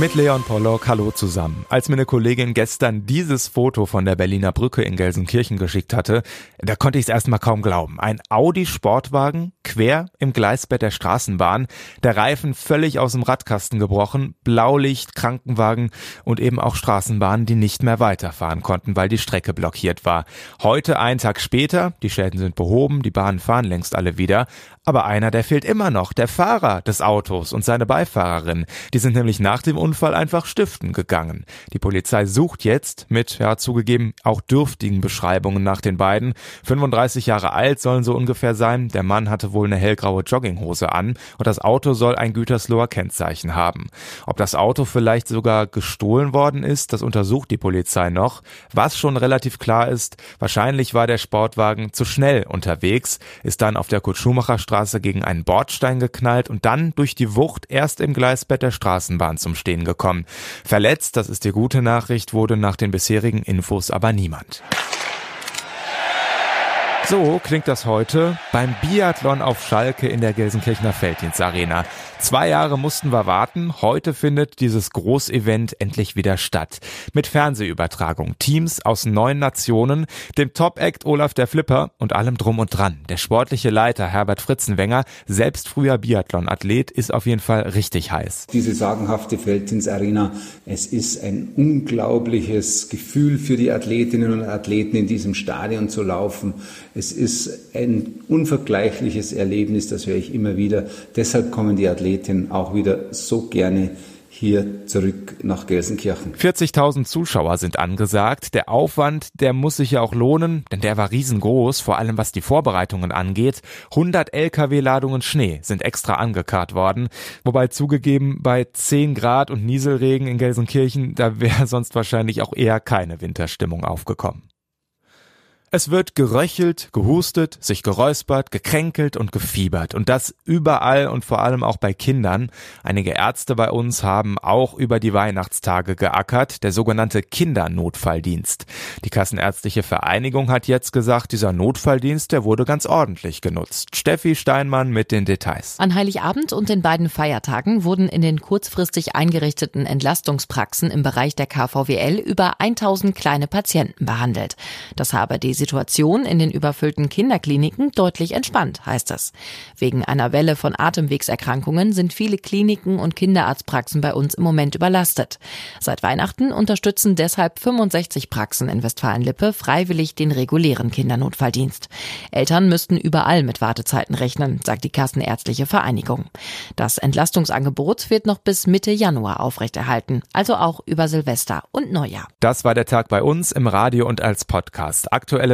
Mit Leon Pollock, hallo zusammen. Als mir eine Kollegin gestern dieses Foto von der Berliner Brücke in Gelsenkirchen geschickt hatte, da konnte ich es erstmal kaum glauben. Ein Audi-Sportwagen quer im Gleisbett der Straßenbahn, der Reifen völlig aus dem Radkasten gebrochen, Blaulicht, Krankenwagen und eben auch Straßenbahnen, die nicht mehr weiterfahren konnten, weil die Strecke blockiert war. Heute, einen Tag später, die Schäden sind behoben, die Bahnen fahren längst alle wieder, aber einer, der fehlt immer noch, der Fahrer des Autos und seine Beifahrerin. Die sind nämlich nach dem Unfall einfach stiften gegangen. Die Polizei sucht jetzt mit, ja, zugegeben, auch dürftigen Beschreibungen nach den beiden. 35 Jahre alt sollen so ungefähr sein. Der Mann hatte wohl eine hellgraue Jogginghose an und das Auto soll ein Gütersloher Kennzeichen haben. Ob das Auto vielleicht sogar gestohlen worden ist, das untersucht die Polizei noch. Was schon relativ klar ist, wahrscheinlich war der Sportwagen zu schnell unterwegs, ist dann auf der Kurt-Schumacher-Straße gegen einen Bordstein geknallt und dann durch die Wucht erst im Gleisbett der Straßenbahn zum Stehen gekommen. Verletzt, das ist die gute Nachricht, wurde nach den bisherigen Infos aber niemand. So klingt das heute beim Biathlon auf Schalke in der Gelsenkirchener Felddienstarena. Zwei Jahre mussten wir warten. Heute findet dieses Großevent endlich wieder statt. Mit Fernsehübertragung, Teams aus neun Nationen, dem Top-Act Olaf der Flipper und allem drum und dran. Der sportliche Leiter Herbert Fritzenwenger, selbst früher Biathlon-Athlet, ist auf jeden Fall richtig heiß. Diese sagenhafte Felddienstarena, es ist ein unglaubliches Gefühl für die Athletinnen und Athleten in diesem Stadion zu laufen. Es ist ein unvergleichliches Erlebnis, das höre ich immer wieder. Deshalb kommen die Athletinnen auch wieder so gerne hier zurück nach Gelsenkirchen. 40.000 Zuschauer sind angesagt. Der Aufwand, der muss sich ja auch lohnen, denn der war riesengroß, vor allem was die Vorbereitungen angeht. 100 Lkw-Ladungen Schnee sind extra angekarrt worden. Wobei zugegeben, bei 10 Grad und Nieselregen in Gelsenkirchen, da wäre sonst wahrscheinlich auch eher keine Winterstimmung aufgekommen. Es wird geröchelt, gehustet, sich geräuspert, gekränkelt und gefiebert. Und das überall und vor allem auch bei Kindern. Einige Ärzte bei uns haben auch über die Weihnachtstage geackert, der sogenannte Kindernotfalldienst. Die Kassenärztliche Vereinigung hat jetzt gesagt, dieser Notfalldienst, der wurde ganz ordentlich genutzt. Steffi Steinmann mit den Details. An Heiligabend und den beiden Feiertagen wurden in den kurzfristig eingerichteten Entlastungspraxen im Bereich der KVWL über 1000 kleine Patienten behandelt. Das habe die Situation in den überfüllten Kinderkliniken deutlich entspannt, heißt es. Wegen einer Welle von Atemwegserkrankungen sind viele Kliniken und Kinderarztpraxen bei uns im Moment überlastet. Seit Weihnachten unterstützen deshalb 65 Praxen in Westfalen-Lippe freiwillig den regulären Kindernotfalldienst. Eltern müssten überall mit Wartezeiten rechnen, sagt die Kassenärztliche Vereinigung. Das Entlastungsangebot wird noch bis Mitte Januar aufrechterhalten, also auch über Silvester und Neujahr. Das war der Tag bei uns im Radio und als Podcast. Aktuelle